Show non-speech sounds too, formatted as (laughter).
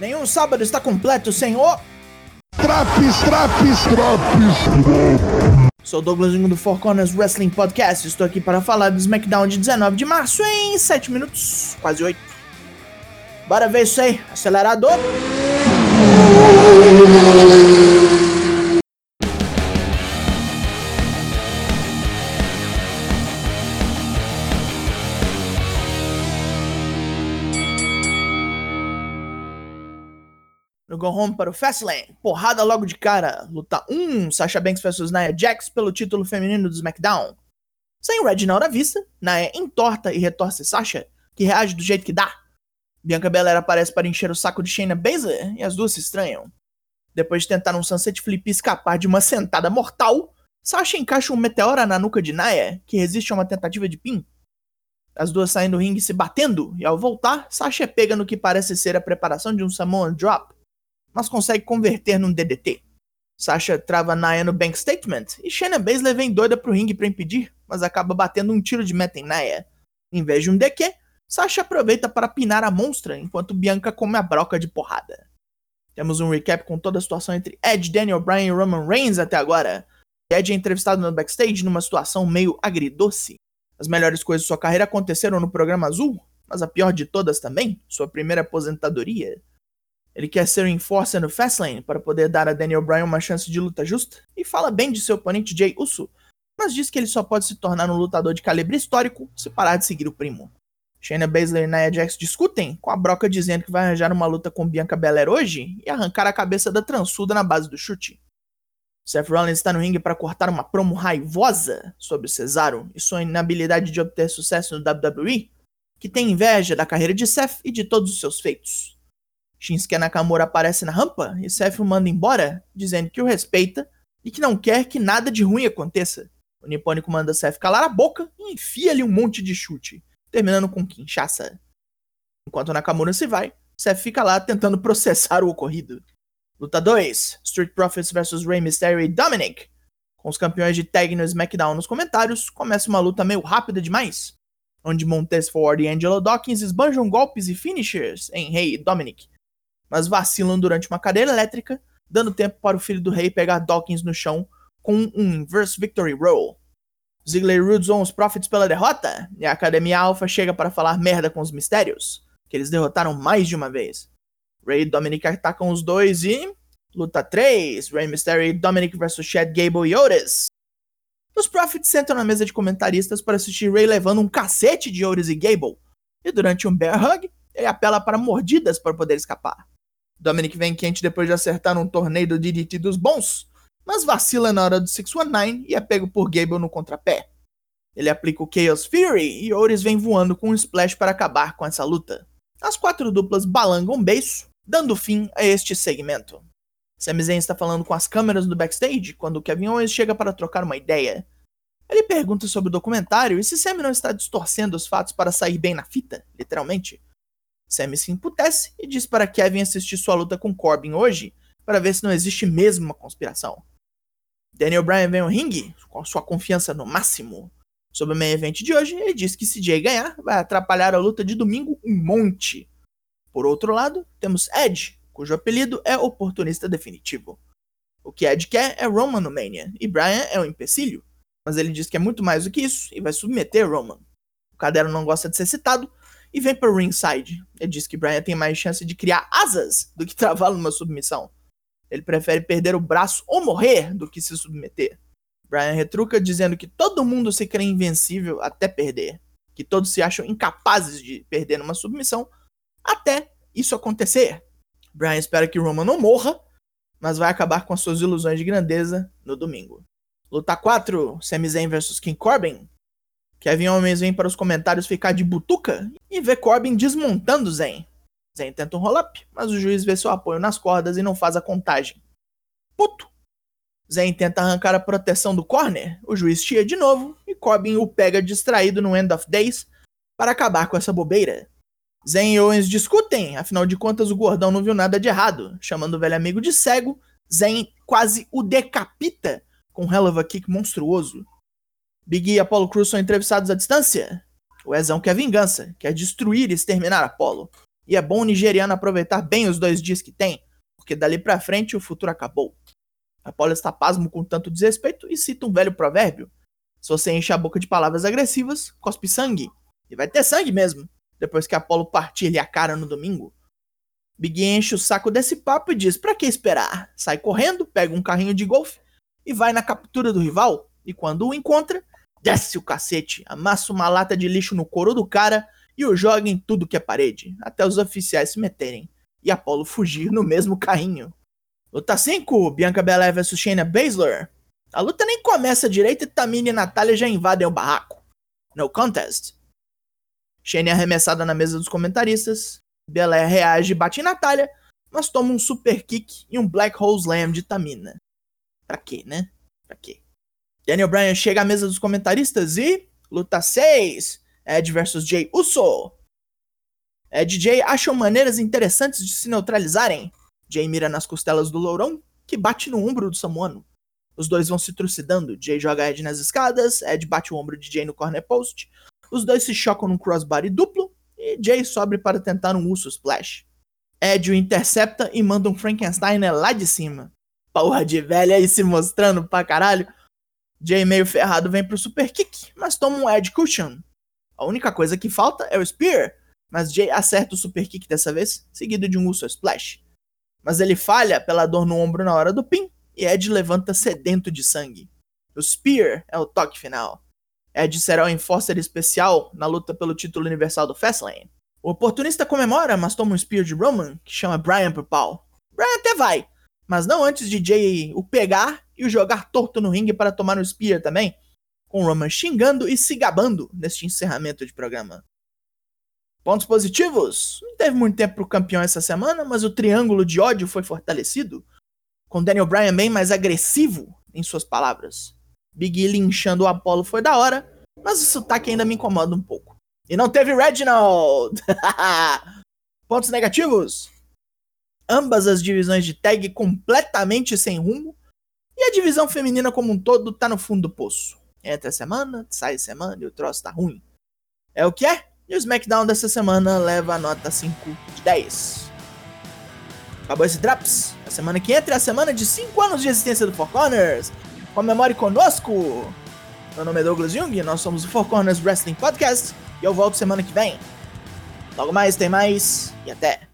Nenhum sábado está completo sem o. Traps, traps, traps. Sou Douglas Jung do Four Corners Wrestling Podcast. Estou aqui para falar do SmackDown de 19 de março em 7 minutos, quase 8. Bora ver isso aí, acelerador. No Go Home para o Fastlane, porrada logo de cara, luta 1, Sasha Banks vs Nia Jax pelo título feminino do SmackDown. Sem Reginald à vista, Nia entorta e retorce Sasha, que reage do jeito que dá. Bianca Belair aparece para encher o saco de Shayna Baszler e as duas se estranham. Depois de tentar um Sunset Flip e escapar de uma sentada mortal, Sasha encaixa um meteora na nuca de Nia, que resiste a uma tentativa de pin. As duas saem do ringue se batendo, e ao voltar, Sasha pega no que parece ser a preparação de um Samoan Drop, mas consegue converter num DDT. Sasha trava Nia no Bank Statement, e Shayna Baszler vem doida pro ringue para impedir, mas acaba batendo um tiro de meta em Nia. Em vez de um DQ, Sasha aproveita para pinar a monstra, enquanto Bianca come a broca de porrada. Temos um recap com toda a situação entre Edge, Daniel Bryan e Roman Reigns até agora. Edge é entrevistado no backstage numa situação meio agridoce. As melhores coisas de sua carreira aconteceram no programa Azul, mas a pior de todas também, sua primeira aposentadoria. Ele quer ser o enforcer no Fastlane para poder dar a Daniel Bryan uma chance de luta justa e fala bem de seu oponente Jay Uso, mas diz que ele só pode se tornar um lutador de calibre histórico se parar de seguir o primo. Shayna Baszler e Nia Jax discutem, com a broca dizendo que vai arranjar uma luta com Bianca Belair hoje e arrancar a cabeça da transuda na base do chute. Seth Rollins está no ringue para cortar uma promo raivosa sobre Cesaro e sua inabilidade de obter sucesso no WWE, que tem inveja da carreira de Seth e de todos os seus feitos. Shinsuke Nakamura aparece na rampa e Seth o manda embora, dizendo que o respeita e que não quer que nada de ruim aconteça. O nipônico manda Seth calar a boca e enfia-lhe um monte de chute terminando com quinchaça. Enquanto Nakamura se vai, Seth fica lá tentando (laughs) processar o ocorrido. Luta 2: Street Profits vs Rey Mysterio e Dominic. Com os campeões de tag no SmackDown nos comentários, começa uma luta meio rápida demais, onde Montez Ford e Angelo Dawkins esbanjam golpes e finishers em Rey e Dominic, mas vacilam durante uma cadeira elétrica, dando tempo para o filho do rei pegar Dawkins no chão com um Inverse Victory Roll. Ziggler e Rude zoam os Profits pela derrota, e a Academia Alpha chega para falar merda com os Mistérios, que eles derrotaram mais de uma vez. Ray e Dominic atacam os dois e. Luta 3: Ray Mysterio e Dominic vs Chad Gable e Otis. Os Profits sentam na mesa de comentaristas para assistir Ray levando um cacete de Otis e Gable, e durante um bear hug, ele apela para mordidas para poder escapar. Dominic vem quente depois de acertar um torneio do DDT dos bons, mas vacila na hora do 619 e é pego por Gable no contrapé. Ele aplica o Chaos Fury e Oris vem voando com um splash para acabar com essa luta. As quatro duplas balangam um beiço, dando fim a este segmento. Sami Zayn está falando com as câmeras do backstage quando Kevin Owens chega para trocar uma ideia. Ele pergunta sobre o documentário e se Sami não está distorcendo os fatos para sair bem na fita, literalmente. Sami se emputece e diz para Kevin assistir sua luta com Corbin hoje para ver se não existe mesmo uma conspiração. Daniel Bryan vem ao ringue com sua confiança no máximo. Sobre o main event de hoje, ele diz que se Jay ganhar, vai atrapalhar a luta de domingo um monte. Por outro lado, temos Edge, cujo apelido é oportunista definitivo. O que Edge quer é Roman no Mania, e Bryan é um empecilho, mas ele diz que é muito mais do que isso e vai submeter Roman. O Cadero não gosta de ser citado e vem para ringside. Ele diz que Bryan tem mais chance de criar asas do que travá-lo numa submissão. Ele prefere perder o braço ou morrer do que se submeter. Brian retruca dizendo que todo mundo se crê invencível até perder, que todos se acham incapazes de perder numa submissão até isso acontecer. Brian espera que Roman não morra, mas vai acabar com as suas ilusões de grandeza no domingo. Luta 4, Sami Zayn vs King Corbin. Kevin Owens vem para os comentários ficar de butuca e vê Corbin desmontando Zayn. Zayn tenta um roll-up, mas o juiz vê seu apoio nas cordas e não faz a contagem. Puto! Zayn tenta arrancar a proteção do corner, o juiz tia de novo e Corbin o pega distraído no End of Days para acabar com essa bobeira. Zayn e Owens discutem, afinal de contas o gordão não viu nada de errado. Chamando o velho amigo de cego, Zayn quase o decapita com um hell of a kick monstruoso. Big E e Apollo Crews são entrevistados à distância. O Ezão quer vingança, quer destruir e exterminar Apollo. E é bom o nigeriano aproveitar bem os dois dias que tem, porque dali pra frente o futuro acabou. Apolo está pasmo com tanto desrespeito e cita um velho provérbio. Se você enche a boca de palavras agressivas, cospe sangue. E vai ter sangue mesmo, depois que Apolo partir-lhe a cara no domingo. Big enche o saco desse papo e diz: pra que esperar? Sai correndo, pega um carrinho de golfe e vai na captura do rival. E quando o encontra, desce o cacete, amassa uma lata de lixo no couro do cara e o joga em tudo que é parede, até os oficiais se meterem e Apolo fugir no mesmo carrinho. Luta 5, Bianca Belair vs Shayna Baszler. A luta nem começa direito e Tamina e Natália já invadem o barraco. No contest. Shayna é arremessada na mesa dos comentaristas. Belair reage e bate em Natália, mas toma um super kick e um Black Hole Slam de Tamina. Pra quê, né? Pra quê? Daniel Bryan chega à mesa dos comentaristas e. Luta 6. Ed vs Jay Uso. Ed e Jay acham maneiras interessantes de se neutralizarem. Jay mira nas costelas do lourão, que bate no ombro do samuano. Os dois vão se trucidando. Jay joga Ed nas escadas, Ed bate o ombro de Jay no corner post. Os dois se chocam num crossbody duplo e Jay sobe para tentar um Uso Splash. Ed o intercepta e manda um Frankenstein lá de cima. Porra de velha aí se mostrando pra caralho. Jay meio ferrado vem pro super kick, mas toma um Ed Cushion. A única coisa que falta é o Spear, mas Jay acerta o super kick dessa vez, seguido de um Uso Splash mas ele falha pela dor no ombro na hora do pin e Ed levanta sedento de sangue. O Spear é o toque final. Ed será o enforcer especial na luta pelo título universal do Fastlane. O oportunista comemora, mas toma um Spear de Roman, que chama Brian pro pau. Brian até vai, mas não antes de Jay o pegar e o jogar torto no ringue para tomar o Spear também, com Roman xingando e se gabando neste encerramento de programa. Pontos positivos? Não teve muito tempo pro campeão essa semana, mas o triângulo de ódio foi fortalecido, com Daniel Bryan bem mais agressivo em suas palavras. Big E linchando o Apollo foi da hora, mas o sotaque ainda me incomoda um pouco. E não teve Reginald! (laughs) Pontos negativos? Ambas as divisões de tag completamente sem rumo, e a divisão feminina como um todo tá no fundo do poço. Entra semana, sai semana e o troço tá ruim. É o que é? E o SmackDown dessa semana leva a nota 5 de 10. Acabou esse Drops. A semana que entra é a semana de 5 anos de existência do Four Corners. Comemore conosco! Meu nome é Douglas Jung, nós somos o Four Corners Wrestling Podcast e eu volto semana que vem. Logo mais tem mais e até!